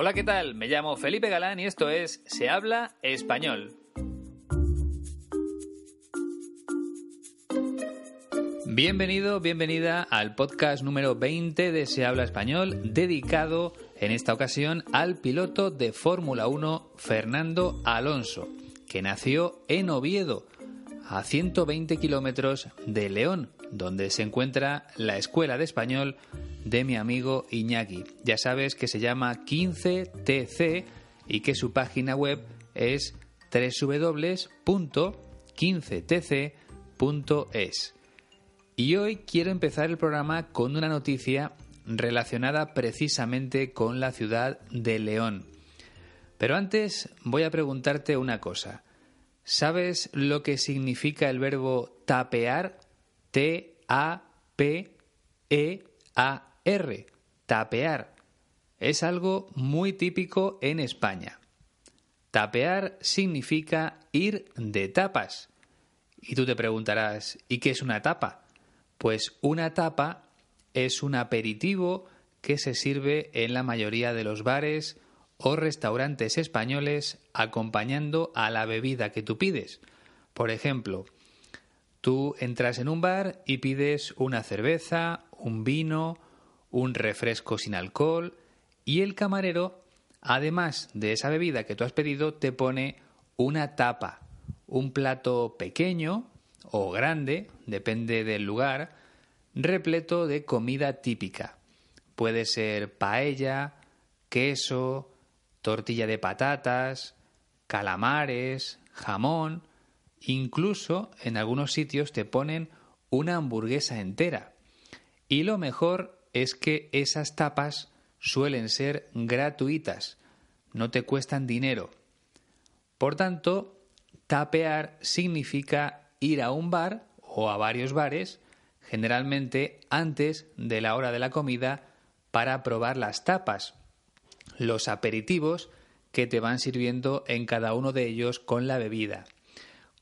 Hola, ¿qué tal? Me llamo Felipe Galán y esto es Se habla español. Bienvenido, bienvenida al podcast número 20 de Se habla español, dedicado en esta ocasión al piloto de Fórmula 1 Fernando Alonso, que nació en Oviedo, a 120 kilómetros de León, donde se encuentra la Escuela de Español de mi amigo Iñaki. Ya sabes que se llama 15TC y que su página web es www.15tc.es. Y hoy quiero empezar el programa con una noticia relacionada precisamente con la ciudad de León. Pero antes voy a preguntarte una cosa. ¿Sabes lo que significa el verbo tapear? T-A-P-E-A-R. Tapear. Es algo muy típico en España. Tapear significa ir de tapas. Y tú te preguntarás, ¿y qué es una tapa? Pues una tapa es un aperitivo que se sirve en la mayoría de los bares o restaurantes españoles acompañando a la bebida que tú pides. Por ejemplo, tú entras en un bar y pides una cerveza, un vino, un refresco sin alcohol y el camarero, además de esa bebida que tú has pedido, te pone una tapa, un plato pequeño o grande, depende del lugar, repleto de comida típica. Puede ser paella, queso, tortilla de patatas, calamares, jamón, incluso en algunos sitios te ponen una hamburguesa entera. Y lo mejor es que esas tapas suelen ser gratuitas, no te cuestan dinero. Por tanto, tapear significa ir a un bar o a varios bares, generalmente antes de la hora de la comida, para probar las tapas, los aperitivos que te van sirviendo en cada uno de ellos con la bebida.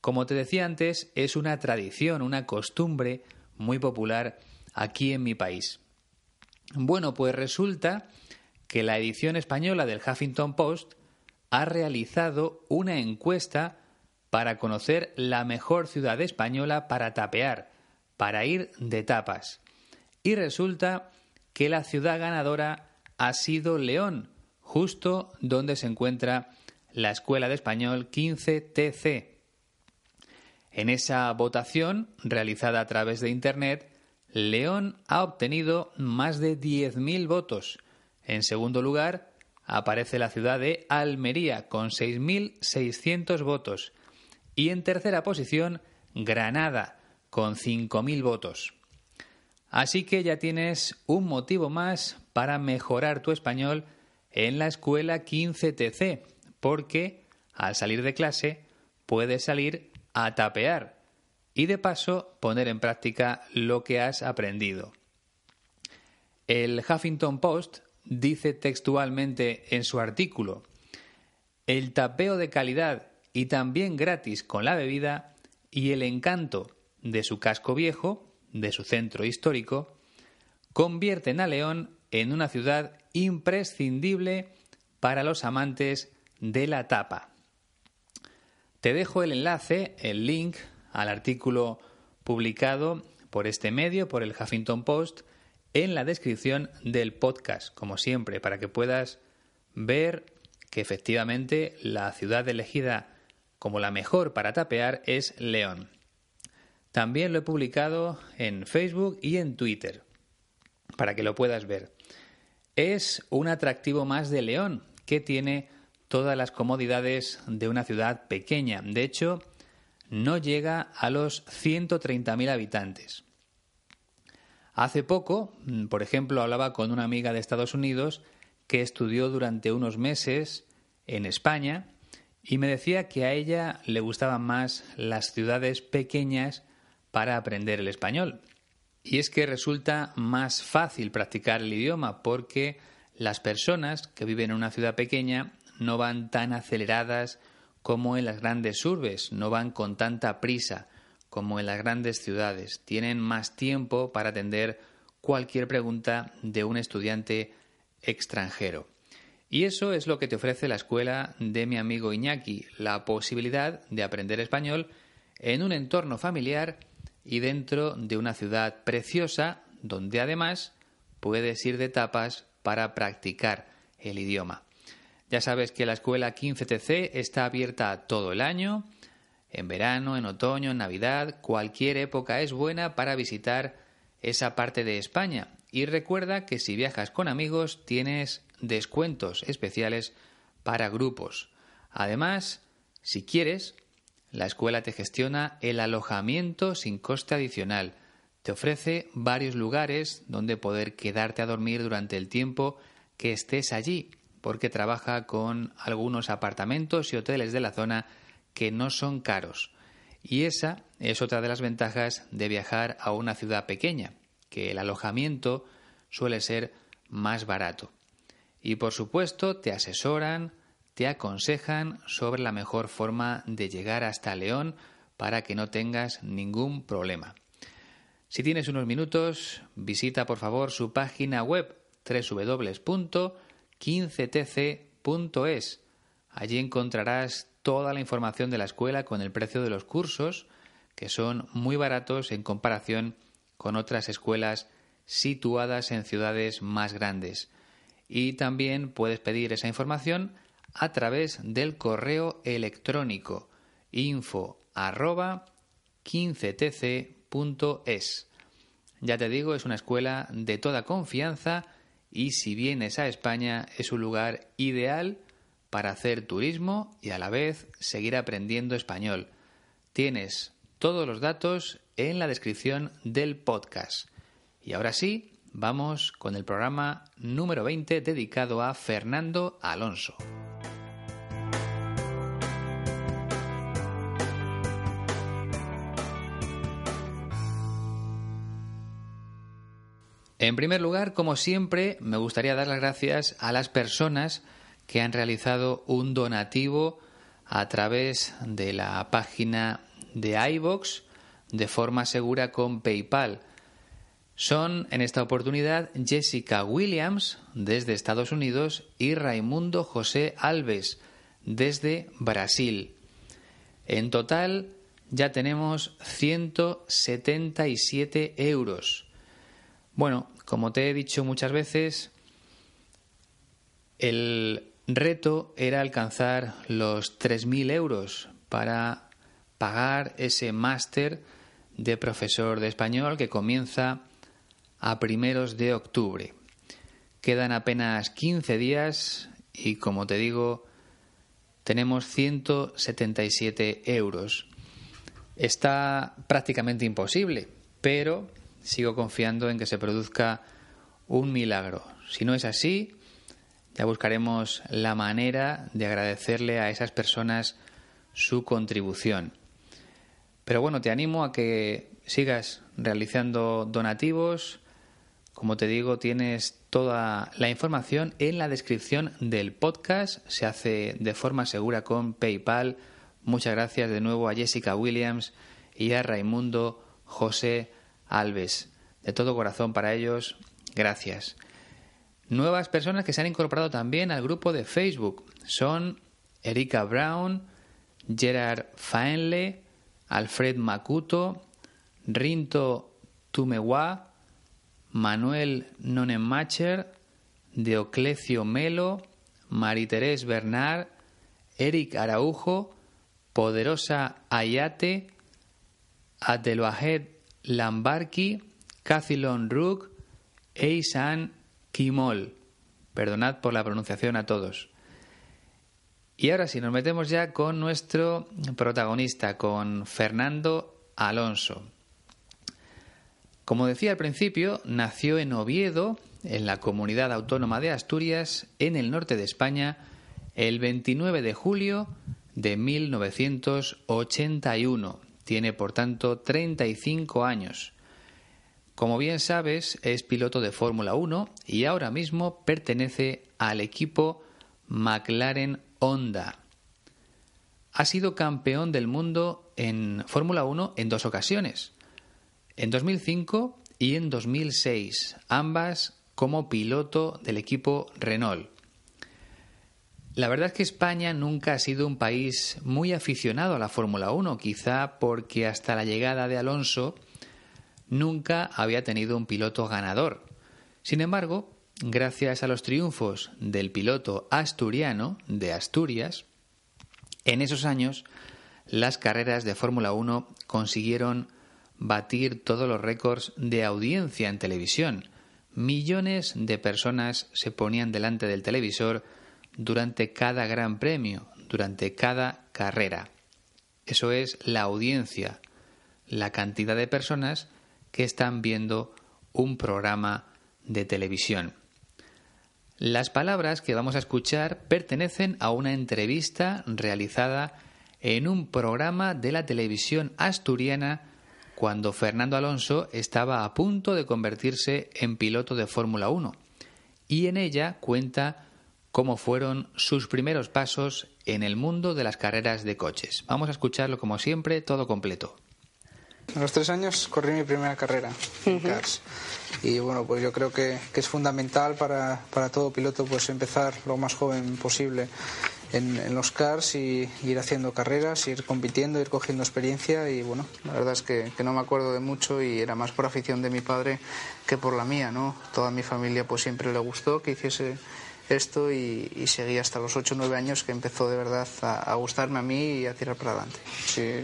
Como te decía antes, es una tradición, una costumbre muy popular aquí en mi país. Bueno, pues resulta que la edición española del Huffington Post ha realizado una encuesta para conocer la mejor ciudad española para tapear, para ir de tapas. Y resulta que la ciudad ganadora ha sido León, justo donde se encuentra la Escuela de Español 15TC. En esa votación, realizada a través de Internet, León ha obtenido más de 10.000 votos. En segundo lugar, aparece la ciudad de Almería con 6.600 votos. Y en tercera posición, Granada con 5.000 votos. Así que ya tienes un motivo más para mejorar tu español en la escuela 15TC, porque al salir de clase puedes salir a tapear y de paso poner en práctica lo que has aprendido. El Huffington Post dice textualmente en su artículo, el tapeo de calidad y también gratis con la bebida y el encanto de su casco viejo, de su centro histórico, convierten a León en una ciudad imprescindible para los amantes de la tapa. Te dejo el enlace, el link al artículo publicado por este medio, por el Huffington Post, en la descripción del podcast, como siempre, para que puedas ver que efectivamente la ciudad elegida como la mejor para tapear es León. También lo he publicado en Facebook y en Twitter, para que lo puedas ver es un atractivo más de León, que tiene todas las comodidades de una ciudad pequeña. De hecho, no llega a los 130.000 habitantes. Hace poco, mm, por ejemplo, hablaba con una amiga de Estados Unidos que estudió durante unos meses en España y me decía que a ella le gustaban más las ciudades pequeñas para aprender el español. Y es que resulta más fácil practicar el idioma porque las personas que viven en una ciudad pequeña no van tan aceleradas como en las grandes urbes, no van con tanta prisa como en las grandes ciudades. Tienen más tiempo para atender cualquier pregunta de un estudiante extranjero. Y eso es lo que te ofrece la escuela de mi amigo Iñaki, la posibilidad de aprender español en un entorno familiar y dentro de una ciudad preciosa donde además puedes ir de tapas para practicar el idioma. Ya sabes que la escuela 15TC está abierta todo el año, en verano, en otoño, en Navidad, cualquier época es buena para visitar esa parte de España. Y recuerda que si viajas con amigos tienes descuentos especiales para grupos. Además, si quieres, la escuela te gestiona el alojamiento sin coste adicional. Te ofrece varios lugares donde poder quedarte a dormir durante el tiempo que estés allí, porque trabaja con algunos apartamentos y hoteles de la zona que no son caros. Y esa es otra de las ventajas de viajar a una ciudad pequeña, que el alojamiento suele ser más barato. Y por supuesto te asesoran, te aconsejan sobre la mejor forma de llegar hasta León para que no tengas ningún problema. Si tienes unos minutos, visita por favor su página web www.15tc.es. Allí encontrarás toda la información de la escuela con el precio de los cursos, que son muy baratos en comparación con otras escuelas situadas en ciudades más grandes. Y también puedes pedir esa información a través del correo electrónico info 15tc.es. Ya te digo, es una escuela de toda confianza y si vienes a España es un lugar ideal para hacer turismo y a la vez seguir aprendiendo español. Tienes todos los datos en la descripción del podcast. Y ahora sí, vamos con el programa número 20 dedicado a Fernando Alonso. En primer lugar, como siempre, me gustaría dar las gracias a las personas que han realizado un donativo a través de la página de iVox de forma segura con PayPal. Son en esta oportunidad Jessica Williams desde Estados Unidos y Raimundo José Alves desde Brasil. En total ya tenemos 177 euros. Bueno, como te he dicho muchas veces, el reto era alcanzar los 3.000 euros para pagar ese máster de profesor de español que comienza a primeros de octubre. Quedan apenas 15 días y, como te digo, tenemos 177 euros. Está prácticamente imposible, pero sigo confiando en que se produzca un milagro. Si no es así, ya buscaremos la manera de agradecerle a esas personas su contribución. Pero bueno, te animo a que sigas realizando donativos. Como te digo, tienes toda la información en la descripción del podcast. Se hace de forma segura con PayPal. Muchas gracias de nuevo a Jessica Williams y a Raimundo José Alves. De todo corazón para ellos, gracias. Nuevas personas que se han incorporado también al grupo de Facebook son Erika Brown, Gerard Faenle, Alfred Makuto, Rinto Tumewa, Manuel Nonemacher, Deoclecio Melo, Marie-Thérèse Bernard, Eric Araujo, Poderosa Ayate, Adeloahed Lambarki, Cathilon Rook, Eisan Kimol. Perdonad por la pronunciación a todos. Y ahora sí, nos metemos ya con nuestro protagonista, con Fernando Alonso. Como decía al principio, nació en Oviedo, en la comunidad autónoma de Asturias, en el norte de España, el 29 de julio de 1981. Tiene, por tanto, 35 años. Como bien sabes, es piloto de Fórmula 1 y ahora mismo pertenece al equipo McLaren Honda. Ha sido campeón del mundo en Fórmula 1 en dos ocasiones, en 2005 y en 2006, ambas como piloto del equipo Renault. La verdad es que España nunca ha sido un país muy aficionado a la Fórmula 1, quizá porque hasta la llegada de Alonso nunca había tenido un piloto ganador. Sin embargo, gracias a los triunfos del piloto asturiano de Asturias, en esos años las carreras de Fórmula 1 consiguieron batir todos los récords de audiencia en televisión. Millones de personas se ponían delante del televisor durante cada gran premio, durante cada carrera. Eso es la audiencia, la cantidad de personas que están viendo un programa de televisión. Las palabras que vamos a escuchar pertenecen a una entrevista realizada en un programa de la televisión asturiana cuando Fernando Alonso estaba a punto de convertirse en piloto de Fórmula 1 y en ella cuenta cómo fueron sus primeros pasos en el mundo de las carreras de coches. Vamos a escucharlo como siempre, todo completo. A los tres años corrí mi primera carrera en Cars. Y bueno, pues yo creo que, es fundamental para, todo piloto pues empezar lo más joven posible en, los cars y ir haciendo carreras, ir compitiendo, ir cogiendo experiencia y bueno, la verdad es que, que, no me acuerdo de mucho y era más por afición de mi padre que por la mía, ¿no? Toda mi familia pues siempre le gustó que hiciese esto y, seguí hasta los 8 o 9 años que empezó de verdad a, gustarme a mí y a tirar para adelante.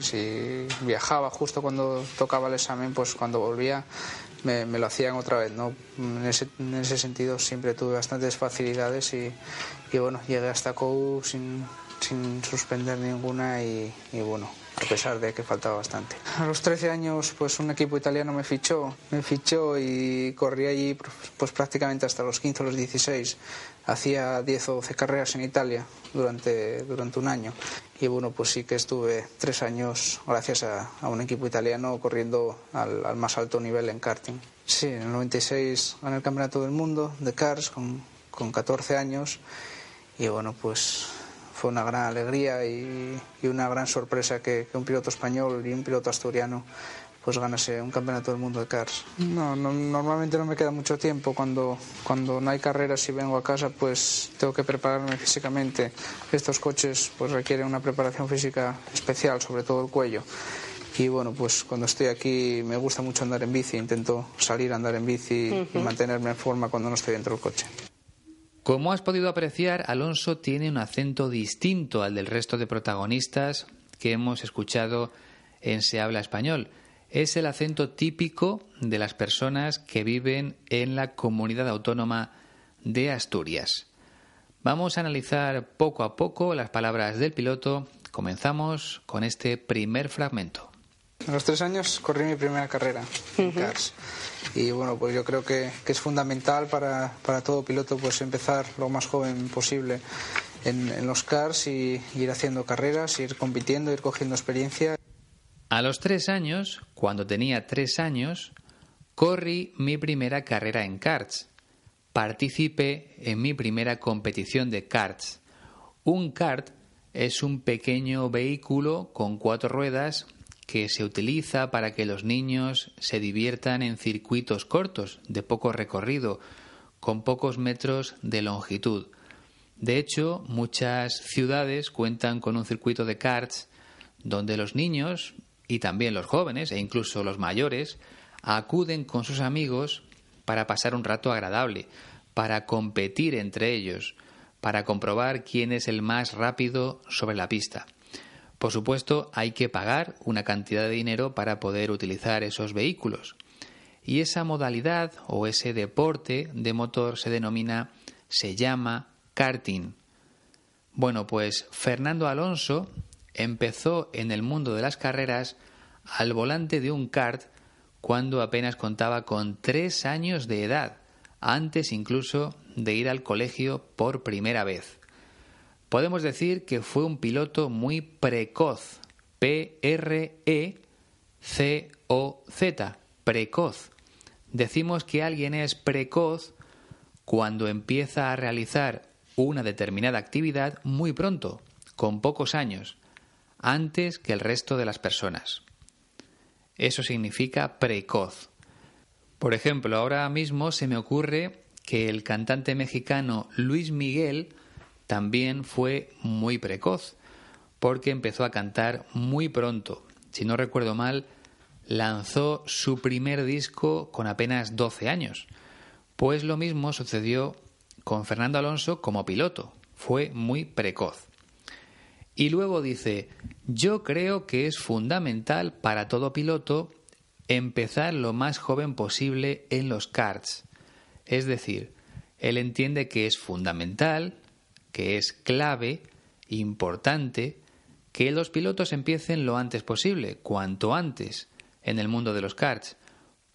Si, viajaba justo cuando tocaba el examen, pues cuando volvía me, lo hacían otra vez. ¿no? En, ese, en ese sentido siempre tuve bastantes facilidades y, y bueno, llegué hasta COU sin, sin suspender ninguna y, y bueno, a pesar de que faltaba bastante. A los 13 años, pues un equipo italiano me fichó, me fichó y corrí allí pues prácticamente hasta los 15 o los 16. Hacía 10 o 12 carreras en Italia durante, durante un año. Y bueno, pues sí que estuve tres años gracias a, un equipo italiano corriendo al, al, más alto nivel en karting. Sí, en el 96 gané el Campeonato del Mundo de Cars con, con 14 años. Y bueno, pues fue una gran alegría y, una gran sorpresa que, un piloto español y un piloto asturiano pues ganase un campeonato del mundo de cars. No, normalmente no me queda mucho tiempo cuando, cuando no hay carreras y vengo a casa pues tengo que prepararme físicamente. Estos coches pues requieren una preparación física especial, sobre todo el cuello. Y bueno, pues cuando estoy aquí me gusta mucho andar en bici, intento salir a andar en bici y mantenerme en forma cuando no estoy dentro del coche. Como has podido apreciar, Alonso tiene un acento distinto al del resto de protagonistas que hemos escuchado en Se habla español. Es el acento típico de las personas que viven en la comunidad autónoma de Asturias. Vamos a analizar poco a poco las palabras del piloto. Comenzamos con este primer fragmento. A los tres años corrí mi primera carrera en Cars. Y bueno, pues yo creo que, es fundamental para, todo piloto pues empezar lo más joven posible en, los Cars y ir haciendo carreras, ir compitiendo, ir cogiendo experiencia. A los tres años, cuando tenía tres años, corrí mi primera carrera en karts. Participé en mi primera competición de karts. Un kart es un pequeño vehículo con cuatro ruedas que se utiliza para que los niños se diviertan en circuitos cortos, de poco recorrido, con pocos metros de longitud. De hecho, muchas ciudades cuentan con un circuito de karts donde los niños y también los jóvenes e incluso los mayores acuden con sus amigos para pasar un rato agradable, para competir entre ellos, para comprobar quién es el más rápido sobre la pista. Por supuesto, hay que pagar una cantidad de dinero para poder utilizar esos vehículos. Y esa modalidad o ese deporte de motor se denomina, se llama karting. Bueno, pues Fernando Alonso empezó en el mundo de las carreras al volante de un kart cuando apenas contaba con tres años de edad, antes incluso de ir al colegio por primera vez. Podemos decir que fue un piloto muy precoz. P-R-E-C-O-Z. Precoz. Decimos que alguien es precoz cuando empieza a realizar una determinada actividad muy pronto, con pocos años, antes que el resto de las personas. Eso significa precoz. Por ejemplo, ahora mismo se me ocurre que el cantante mexicano Luis Miguel también fue muy precoz, porque empezó a cantar muy pronto. Si no recuerdo mal, lanzó su primer disco con apenas 12 años. Pues lo mismo sucedió con Fernando Alonso como piloto. Fue muy precoz. Y luego dice, yo creo que es fundamental para todo piloto empezar lo más joven posible en los karts. Es decir, él entiende que es fundamental, que es clave, importante, que los pilotos empiecen lo antes posible, cuanto antes, en el mundo de los karts,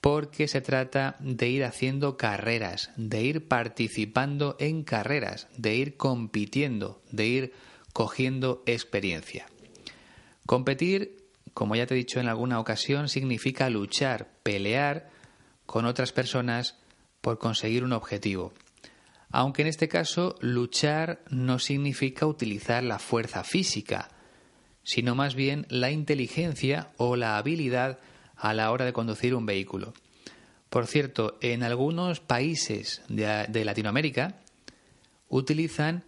porque se trata de ir haciendo carreras, de ir participando en carreras, de ir compitiendo, de ir cogiendo experiencia. Competir, como ya te he dicho en alguna ocasión, significa luchar, pelear con otras personas por conseguir un objetivo. Aunque en este caso luchar no significa utilizar la fuerza física, sino más bien la inteligencia o la habilidad a la hora de conducir un vehículo. Por cierto, en algunos países de, Latinoamérica utilizan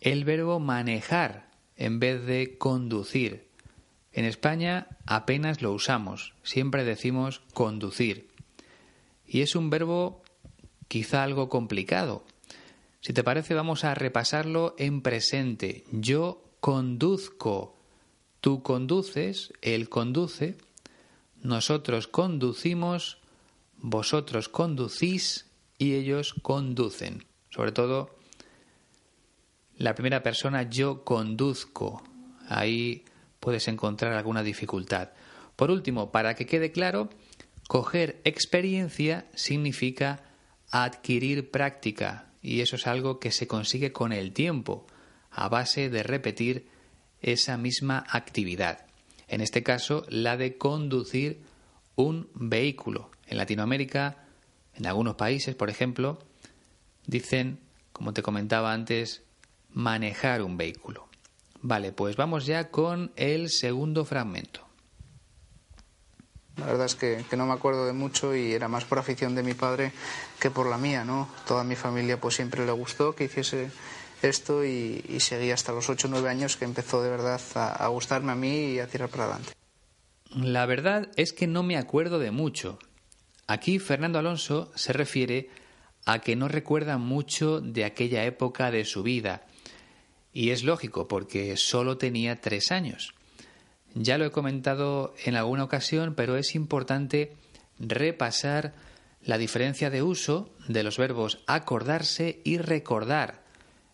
el verbo manejar en vez de conducir. En España apenas lo usamos, siempre decimos conducir. Y es un verbo quizá algo complicado. Si te parece, vamos a repasarlo en presente. Yo conduzco, tú conduces, él conduce, nosotros conducimos, vosotros conducís y ellos conducen. Sobre todo la primera persona yo conduzco. Ahí puedes encontrar alguna dificultad. Por último, para que quede claro, coger experiencia significa adquirir práctica y eso es algo que se consigue con el tiempo, a base de repetir esa misma actividad en este caso la de conducir un vehículo. En Latinoamérica, en algunos países, por ejemplo, dicen, como te comentaba antes, manejar un vehículo. Vale, pues vamos ya con el segundo fragmento. La verdad es que, no me acuerdo de mucho y era más por afición de mi padre que por la mía, ¿no? Toda mi familia pues siempre le gustó que hiciese esto y, seguí hasta los 8 o 9 años que empezó de verdad a, gustarme a mí y a tirar para adelante. La verdad es que no me acuerdo de mucho. Aquí Fernando Alonso se refiere a que no recuerda mucho de aquella época de su vida. Y es lógico, porque solo tenía tres años. Ya lo he comentado en alguna ocasión, pero es importante repasar la diferencia de uso de los verbos acordarse y recordar,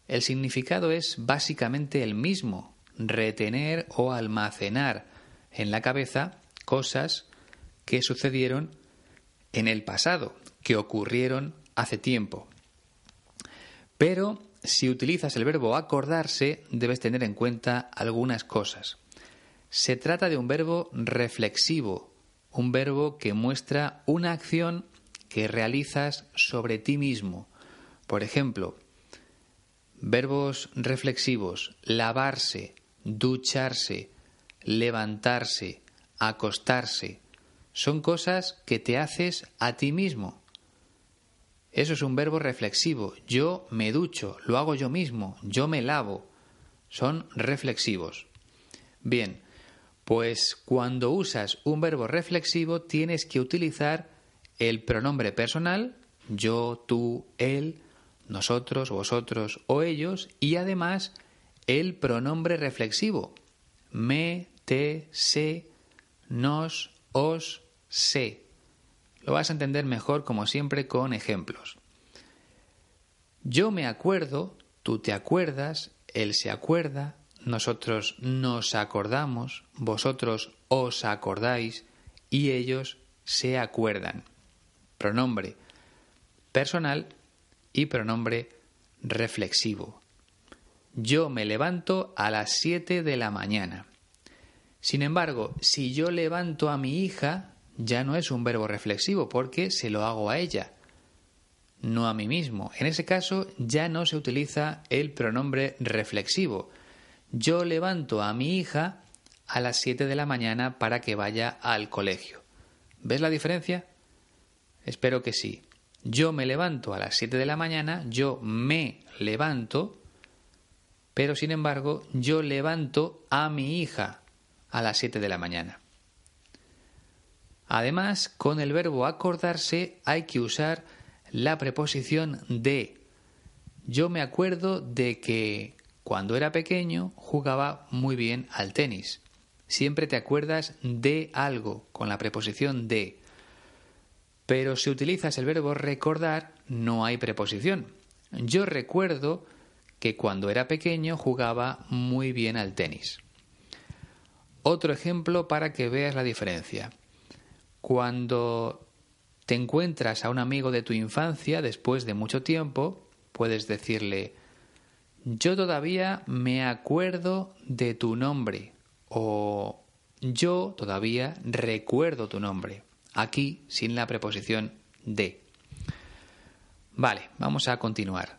el significado es básicamente el mismo, retener o almacenar en la cabeza cosas que sucedieron en el pasado, que ocurrieron hace tiempo. Pero si utilizas el verbo acordarse, debes tener en cuenta algunas cosas. Se trata de un verbo reflexivo, un verbo que muestra una acción que realizas sobre ti mismo. Por ejemplo, Verbos reflexivos, lavarse, ducharse, levantarse, acostarse, son cosas que te haces a ti mismo. Eso es un verbo reflexivo. Yo me ducho, lo hago yo mismo, yo me lavo. Son reflexivos. Bien, pues cuando usas un verbo reflexivo tienes que utilizar el pronombre personal, yo, tú, él, nosotros, vosotros o ellos, y además el pronombre reflexivo, me, te, se, nos, os, se. Lo vas a entender mejor como siempre con ejemplos. Yo me acuerdo, tú te acuerdas, él se acuerda, nosotros nos acordamos, vosotros os acordáis y ellos se acuerdan. Pronombre personal y pronombre reflexivo. Yo me levanto a las 7 de la mañana. Sin embargo, si yo levanto a mi hija, ya no es un verbo reflexivo porque se lo hago a ella, no a mí mismo. En ese caso ya no se utiliza el pronombre reflexivo. Yo levanto a mi hija a las 7 de la mañana para que vaya al colegio. ¿Ves la diferencia? Espero que sí. Yo me levanto a las 7 de la mañana, yo me levanto, pero sin embargo yo levanto a mi hija a las 7 de la mañana. Además, con el verbo acordarse hay que usar la preposición de. Yo me acuerdo de que cuando era pequeño jugaba muy bien al tenis. Siempre te acuerdas de algo con la preposición de. Pero si utilizas el verbo recordar, no hay preposición. Yo recuerdo que cuando era pequeño jugaba muy bien al tenis. Otro ejemplo para que veas la diferencia. Cuando te encuentras a un amigo de tu infancia después de mucho tiempo, puedes decirle, yo todavía me acuerdo de tu nombre o yo todavía recuerdo tu nombre. Aquí sin la preposición de. Vale, vamos a continuar.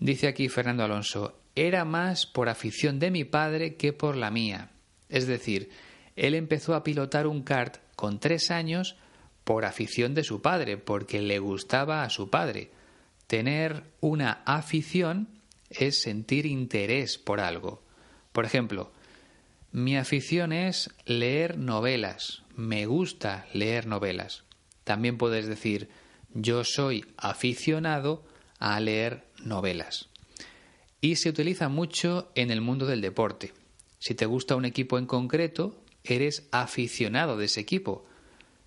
Dice aquí Fernando Alonso, era más por afición de mi padre que por la mía. Es decir, él empezó a pilotar un kart con tres años por afición de su padre, porque le gustaba a su padre. Tener una afición es sentir interés por algo. Por ejemplo, mi afición es leer novelas. Me gusta leer novelas. También puedes decir yo soy aficionado a leer novelas. Y se utiliza mucho en el mundo del deporte. Si te gusta un equipo en concreto, eres aficionado de ese equipo.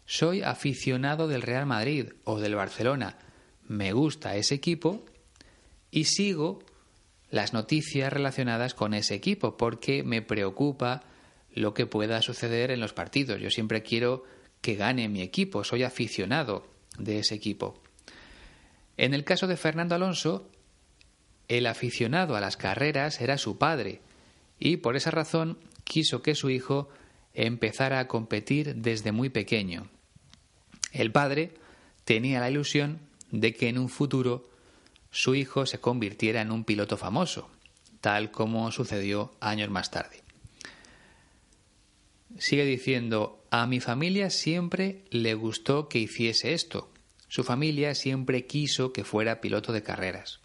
Soy aficionado del Real Madrid o del Barcelona. Me gusta ese equipo y sigo las noticias relacionadas con ese equipo porque me preocupa lo que pueda suceder en los partidos. Yo siempre quiero que gane mi equipo, soy aficionado de ese equipo. En el caso de Fernando Alonso, el aficionado a las carreras era su padre y por esa razón quiso que su hijo empezara a competir desde muy pequeño. El padre tenía la ilusión de que en un futuro su hijo se convirtiera en un piloto famoso, tal como sucedió años más tarde. Sigue diciendo, a mi familia siempre le gustó que hiciese esto. Su familia siempre quiso que fuera piloto de carreras.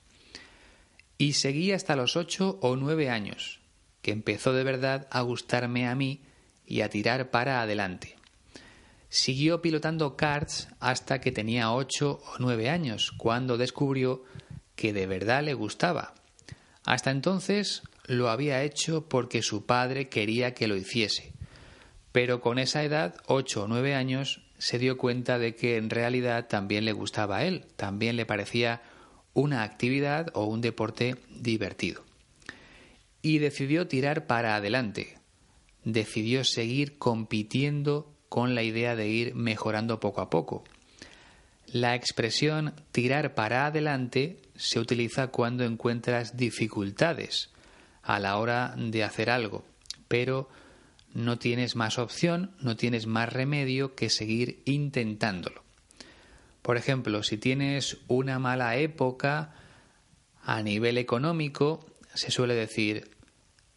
Y seguí hasta los ocho o nueve años, que empezó de verdad a gustarme a mí y a tirar para adelante. Siguió pilotando karts hasta que tenía ocho o nueve años, cuando descubrió que de verdad le gustaba. Hasta entonces lo había hecho porque su padre quería que lo hiciese. Pero con esa edad, ocho o nueve años, se dio cuenta de que en realidad también le gustaba a él, también le parecía una actividad o un deporte divertido. Y decidió tirar para adelante, decidió seguir compitiendo con la idea de ir mejorando poco a poco. La expresión tirar para adelante se utiliza cuando encuentras dificultades a la hora de hacer algo, pero no tienes más opción, no tienes más remedio que seguir intentándolo. Por ejemplo, si tienes una mala época a nivel económico, se suele decir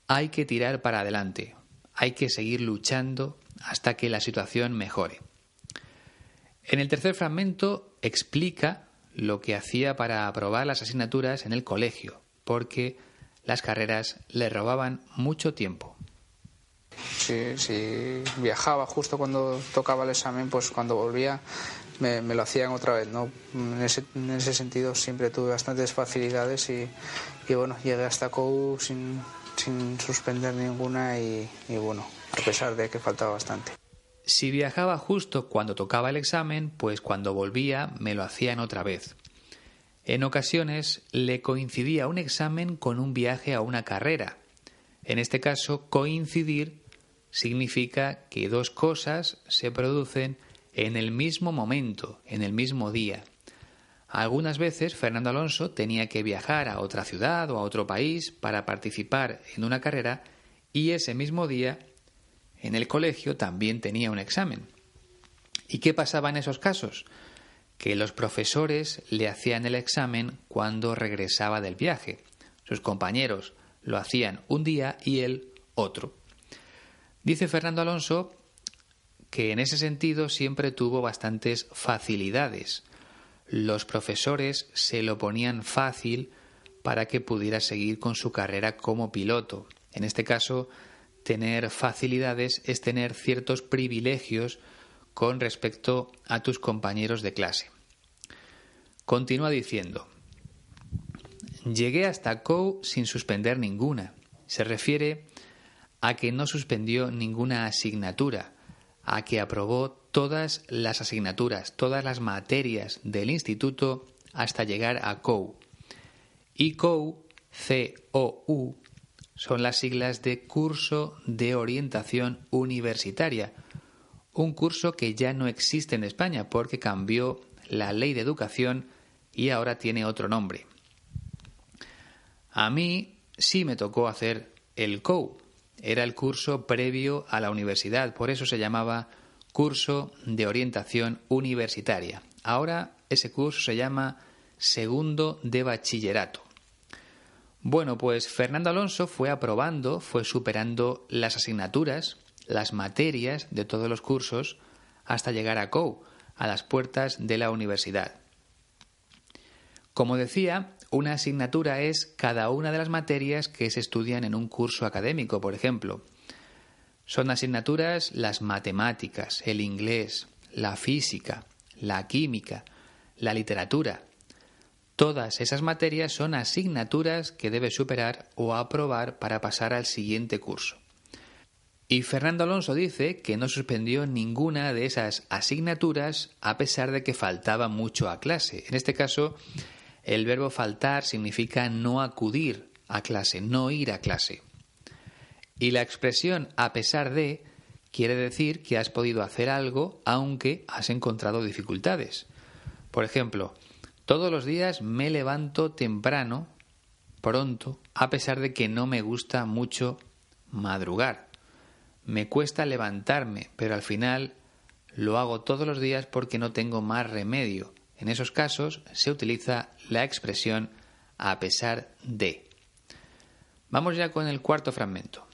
hay que tirar para adelante, hay que seguir luchando hasta que la situación mejore. En el tercer fragmento explica lo que hacía para aprobar las asignaturas en el colegio, porque las carreras le robaban mucho tiempo. Sí, sí, viajaba justo cuando tocaba el examen, pues cuando volvía me, lo hacían otra vez, ¿no? En ese, en ese, sentido siempre tuve bastantes facilidades y, y bueno, llegué hasta COU sin, sin suspender ninguna y, bueno, a pesar de que faltaba bastante. Si viajaba justo cuando tocaba el examen, pues cuando volvía me lo hacían otra vez. En ocasiones le coincidía un examen con un viaje a una carrera. En este caso, coincidir significa que dos cosas se producen en el mismo momento, en el mismo día. Algunas veces Fernando Alonso tenía que viajar a otra ciudad o a otro país para participar en una carrera y ese mismo día en el colegio también tenía un examen. ¿Y qué pasaba en esos casos? Que los profesores le hacían el examen cuando regresaba del viaje. Sus compañeros lo hacían un día y él otro. Dice Fernando Alonso que en ese sentido siempre tuvo bastantes facilidades. Los profesores se lo ponían fácil para que pudiera seguir con su carrera como piloto. En este caso, tener facilidades es tener ciertos privilegios con respecto a tus compañeros de clase. Continúa diciendo, llegué hasta COU sin suspender ninguna. Se refiere a que no suspendió ninguna asignatura, a que aprobó todas las asignaturas, todas las materias del instituto hasta llegar a COU. Y COU, C-O-U, son las siglas de Curso de Orientación Universitaria, un curso que ya no existe en España porque cambió la ley de educación y ahora tiene otro nombre. A mí sí me tocó hacer el COU. Era el curso previo a la universidad, por eso se llamaba Curso de Orientación Universitaria. Ahora ese curso se llama Segundo de Bachillerato. Bueno, pues Fernando Alonso fue aprobando, fue superando las asignaturas, las materias de todos los cursos hasta llegar a COU, a las puertas de la universidad. Como decía, una asignatura es cada una de las materias que se estudian en un curso académico, por ejemplo. Son asignaturas las matemáticas, el inglés, la física, la química, la literatura, Todas esas materias son asignaturas que debe superar o aprobar para pasar al siguiente curso. Y Fernando Alonso dice que no suspendió ninguna de esas asignaturas a pesar de que faltaba mucho a clase. En este caso, el verbo faltar significa no acudir a clase, no ir a clase. Y la expresión a pesar de quiere decir que has podido hacer algo aunque has encontrado dificultades. Por ejemplo, todos los días me levanto temprano, pronto, a pesar de que no me gusta mucho madrugar. Me cuesta levantarme, pero al final lo hago todos los días porque no tengo más remedio. En esos casos se utiliza la expresión a pesar de. Vamos ya con el cuarto fragmento.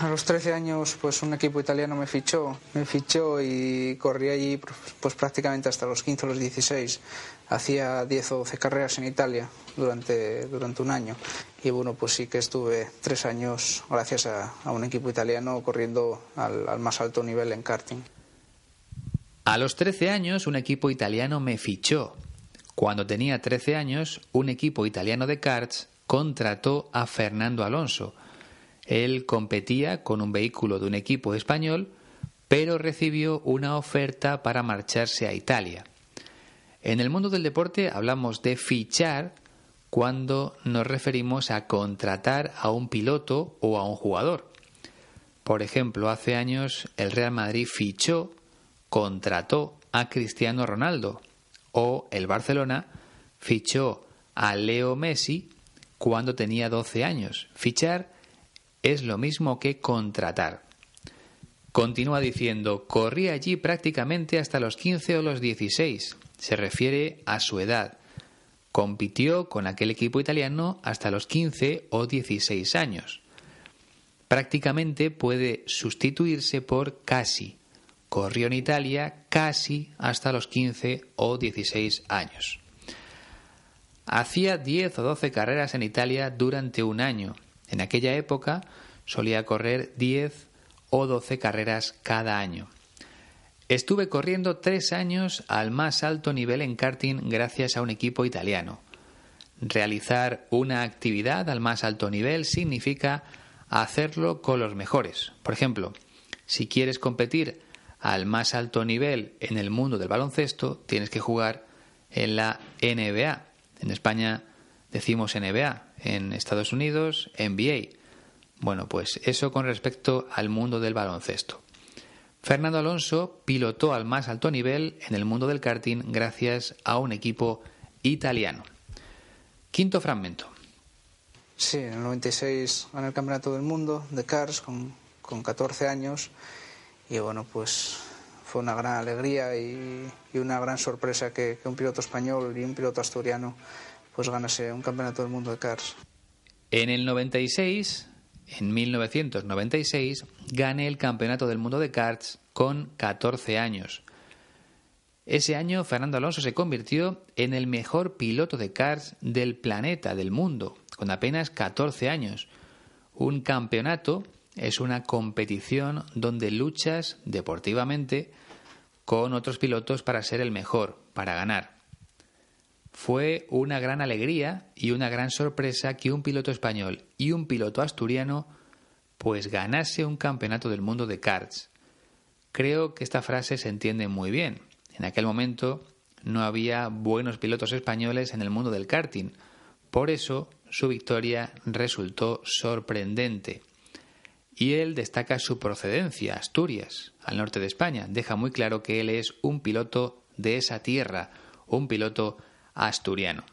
A los 13 años, pues un equipo italiano me fichó, me fichó y corrí allí pues prácticamente hasta los 15 o los 16. Hacía 10 o 12 carreras en Italia durante, durante un año. Y bueno, pues sí que estuve tres años gracias a, un equipo italiano corriendo al, al más alto nivel en karting. A los 13 años, un equipo italiano me fichó. Cuando tenía 13 años, un equipo italiano de karts contrató a Fernando Alonso él competía con un vehículo de un equipo español, pero recibió una oferta para marcharse a Italia. En el mundo del deporte hablamos de fichar cuando nos referimos a contratar a un piloto o a un jugador. Por ejemplo, hace años el Real Madrid fichó, contrató a Cristiano Ronaldo o el Barcelona fichó a Leo Messi cuando tenía 12 años. Fichar es lo mismo que contratar. Continúa diciendo, corrí allí prácticamente hasta los 15 o los 16. Se refiere a su edad. Compitió con aquel equipo italiano hasta los 15 o 16 años. Prácticamente puede sustituirse por casi. Corrió en Italia casi hasta los 15 o 16 años. Hacía 10 o 12 carreras en Italia durante un año en aquella época solía correr 10 o 12 carreras cada año. Estuve corriendo tres años al más alto nivel en karting gracias a un equipo italiano. Realizar una actividad al más alto nivel significa hacerlo con los mejores. Por ejemplo, si quieres competir al más alto nivel en el mundo del baloncesto, tienes que jugar en la NBA. En España decimos NBA, en Estados Unidos NBA. Bueno, pues eso con respecto al mundo del baloncesto. Fernando Alonso pilotó al más alto nivel en el mundo del karting gracias a un equipo italiano. Quinto fragmento. Sí, en el 96 gané el Campeonato del Mundo de Cars con, con 14 años y bueno, pues fue una gran alegría y, una gran sorpresa que, que un piloto español y un piloto asturiano pues ganase un campeonato del mundo de cars. En el 96, en 1996, gané el campeonato del mundo de karts con 14 años. Ese año Fernando Alonso se convirtió en el mejor piloto de karts del planeta, del mundo, con apenas 14 años. Un campeonato es una competición donde luchas deportivamente con otros pilotos para ser el mejor, para ganar. Fue una gran alegría y una gran sorpresa que un piloto español y un piloto asturiano pues ganase un campeonato del mundo de karts. Creo que esta frase se entiende muy bien. En aquel momento no había buenos pilotos españoles en el mundo del karting. Por eso su victoria resultó sorprendente. Y él destaca su procedencia, Asturias, al norte de España. Deja muy claro que él es un piloto de esa tierra, un piloto asturiano.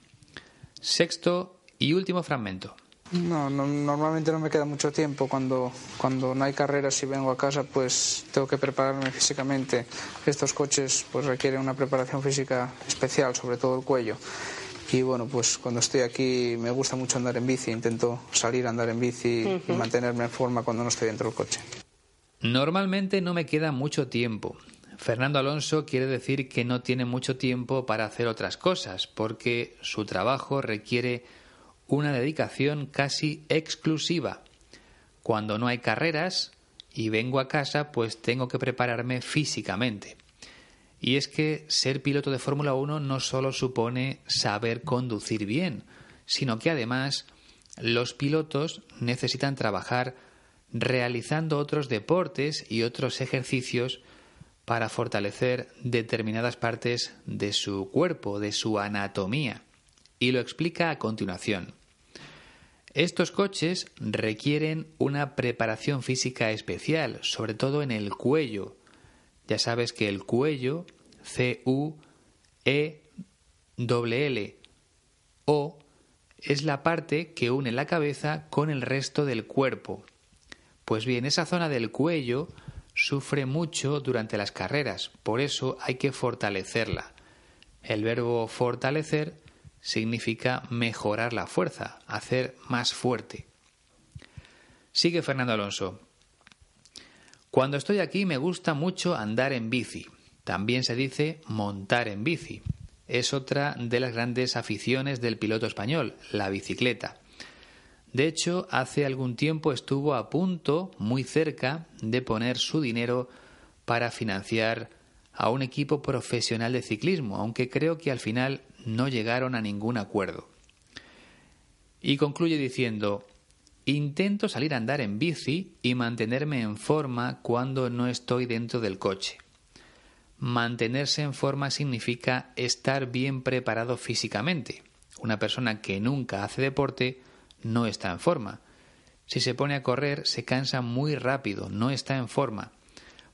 Sexto y último fragmento. No, normalmente no me queda mucho tiempo. Cuando, cuando no hay carreras y vengo a casa, pues tengo que prepararme físicamente. Estos coches pues requieren una preparación física especial, sobre todo el cuello. Y bueno, pues cuando estoy aquí me gusta mucho andar en bici. Intento salir a andar en bici y mantenerme en forma cuando no estoy dentro del coche. Normalmente no me queda mucho tiempo. Fernando Alonso quiere decir que no tiene mucho tiempo para hacer otras cosas, porque su trabajo requiere una dedicación casi exclusiva. Cuando no hay carreras y vengo a casa, pues tengo que prepararme físicamente. Y es que ser piloto de Fórmula 1 no solo supone saber conducir bien, sino que además los pilotos necesitan trabajar realizando otros deportes y otros ejercicios para fortalecer determinadas partes de su cuerpo, de su anatomía. Y lo explica a continuación. Estos coches requieren una preparación física especial, sobre todo en el cuello. Ya sabes que el cuello, C-U-E-L-L-O, es la parte que une la cabeza con el resto del cuerpo. Pues bien, esa zona del cuello sufre mucho durante las carreras, por eso hay que fortalecerla. El verbo fortalecer significa mejorar la fuerza, hacer más fuerte. Sigue Fernando Alonso. Cuando estoy aquí me gusta mucho andar en bici. También se dice montar en bici. Es otra de las grandes aficiones del piloto español, la bicicleta. De hecho, hace algún tiempo estuvo a punto, muy cerca, de poner su dinero para financiar a un equipo profesional de ciclismo, aunque creo que al final no llegaron a ningún acuerdo. Y concluye diciendo, intento salir a andar en bici y mantenerme en forma cuando no estoy dentro del coche. Mantenerse en forma significa estar bien preparado físicamente. Una persona que nunca hace deporte no está en forma. Si se pone a correr se cansa muy rápido, no está en forma.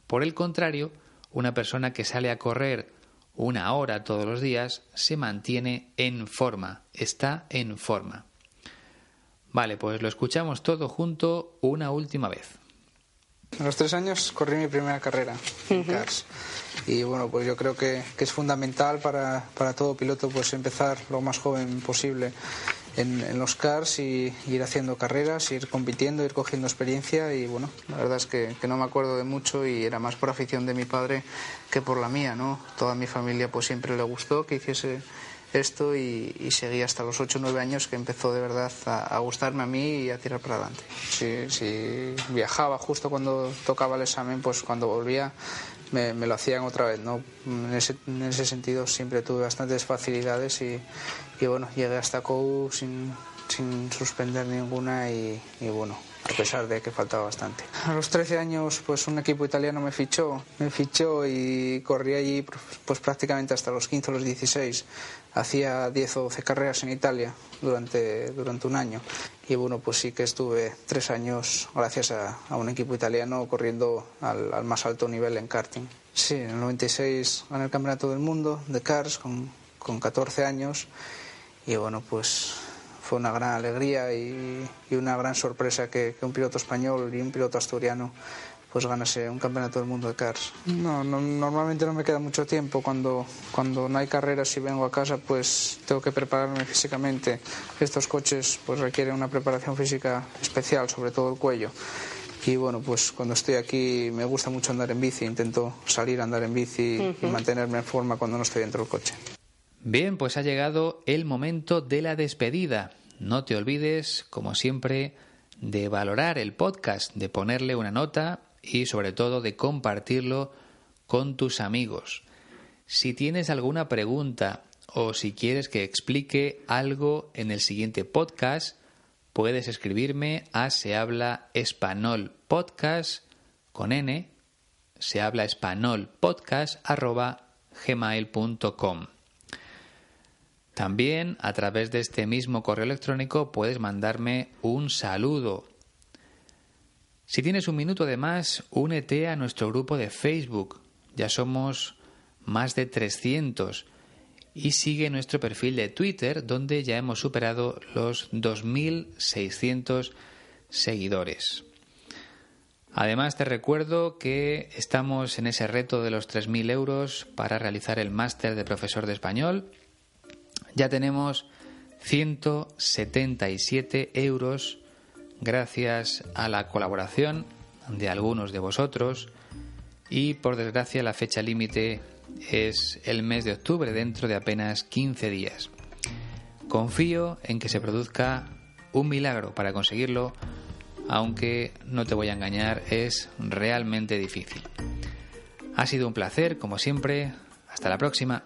Por el contrario, una persona que sale a correr una hora todos los días, se mantiene en forma, está en forma. Vale, pues lo escuchamos todo junto una última vez. A los tres años corrí mi primera carrera en CARS. Y bueno, pues yo creo que, que es fundamental para, para, todo piloto pues empezar lo más joven posible en, los cars y ir haciendo carreras, ir compitiendo, ir cogiendo experiencia y bueno, la verdad es que, no me acuerdo de mucho y era más por afición de mi padre que por la mía, ¿no? Toda mi familia pues siempre le gustó que hiciese esto y, y seguí hasta los 8 o 9 años que empezó de verdad a, gustarme a mí y a tirar para adelante. Si, viajaba justo cuando tocaba el examen, pues cuando volvía me, lo hacían otra vez, ¿no? En ese, en ese sentido siempre tuve bastantes facilidades y, y bueno, llegué hasta COU sin, sin suspender ninguna y, y, bueno, a pesar de que faltaba bastante. A los 13 años, pues un equipo italiano me fichó, me fichó y corrí allí pues prácticamente hasta los 15 o los 16. Hacía 10 o 12 carreras en Italia durante, durante un año. Y bueno, pues sí que estuve tres años gracias a, a un equipo italiano corriendo al, al, más alto nivel en karting. Sí, en el 96 gané el Campeonato del Mundo de Cars con, con 14 años y bueno, pues fue una gran alegría y, una gran sorpresa que, un piloto español y un piloto asturiano pues ganase un campeonato del mundo de cars. No, normalmente no me queda mucho tiempo cuando, cuando no hay carreras y vengo a casa pues tengo que prepararme físicamente. Estos coches pues requieren una preparación física especial, sobre todo el cuello. y bueno, pues cuando estoy aquí me gusta mucho andar en bici, intento salir a andar en bici y mantenerme en forma cuando no estoy dentro del coche. Bien, pues ha llegado el momento de la despedida. No te olvides, como siempre, de valorar el podcast, de ponerle una nota y sobre todo de compartirlo con tus amigos. Si tienes alguna pregunta o si quieres que explique algo en el siguiente podcast, puedes escribirme a se habla español podcast con n se habla español podcast gmail.com. También a través de este mismo correo electrónico puedes mandarme un saludo. Si tienes un minuto de más, únete a nuestro grupo de Facebook. Ya somos más de 300 y sigue nuestro perfil de Twitter donde ya hemos superado los 2.600 seguidores. Además te recuerdo que estamos en ese reto de los 3.000 euros para realizar el máster de profesor de español. Ya tenemos 177 euros gracias a la colaboración de algunos de vosotros y por desgracia la fecha límite es el mes de octubre, dentro de apenas 15 días. Confío en que se produzca un milagro para conseguirlo, aunque no te voy a engañar, es realmente difícil. Ha sido un placer, como siempre. Hasta la próxima.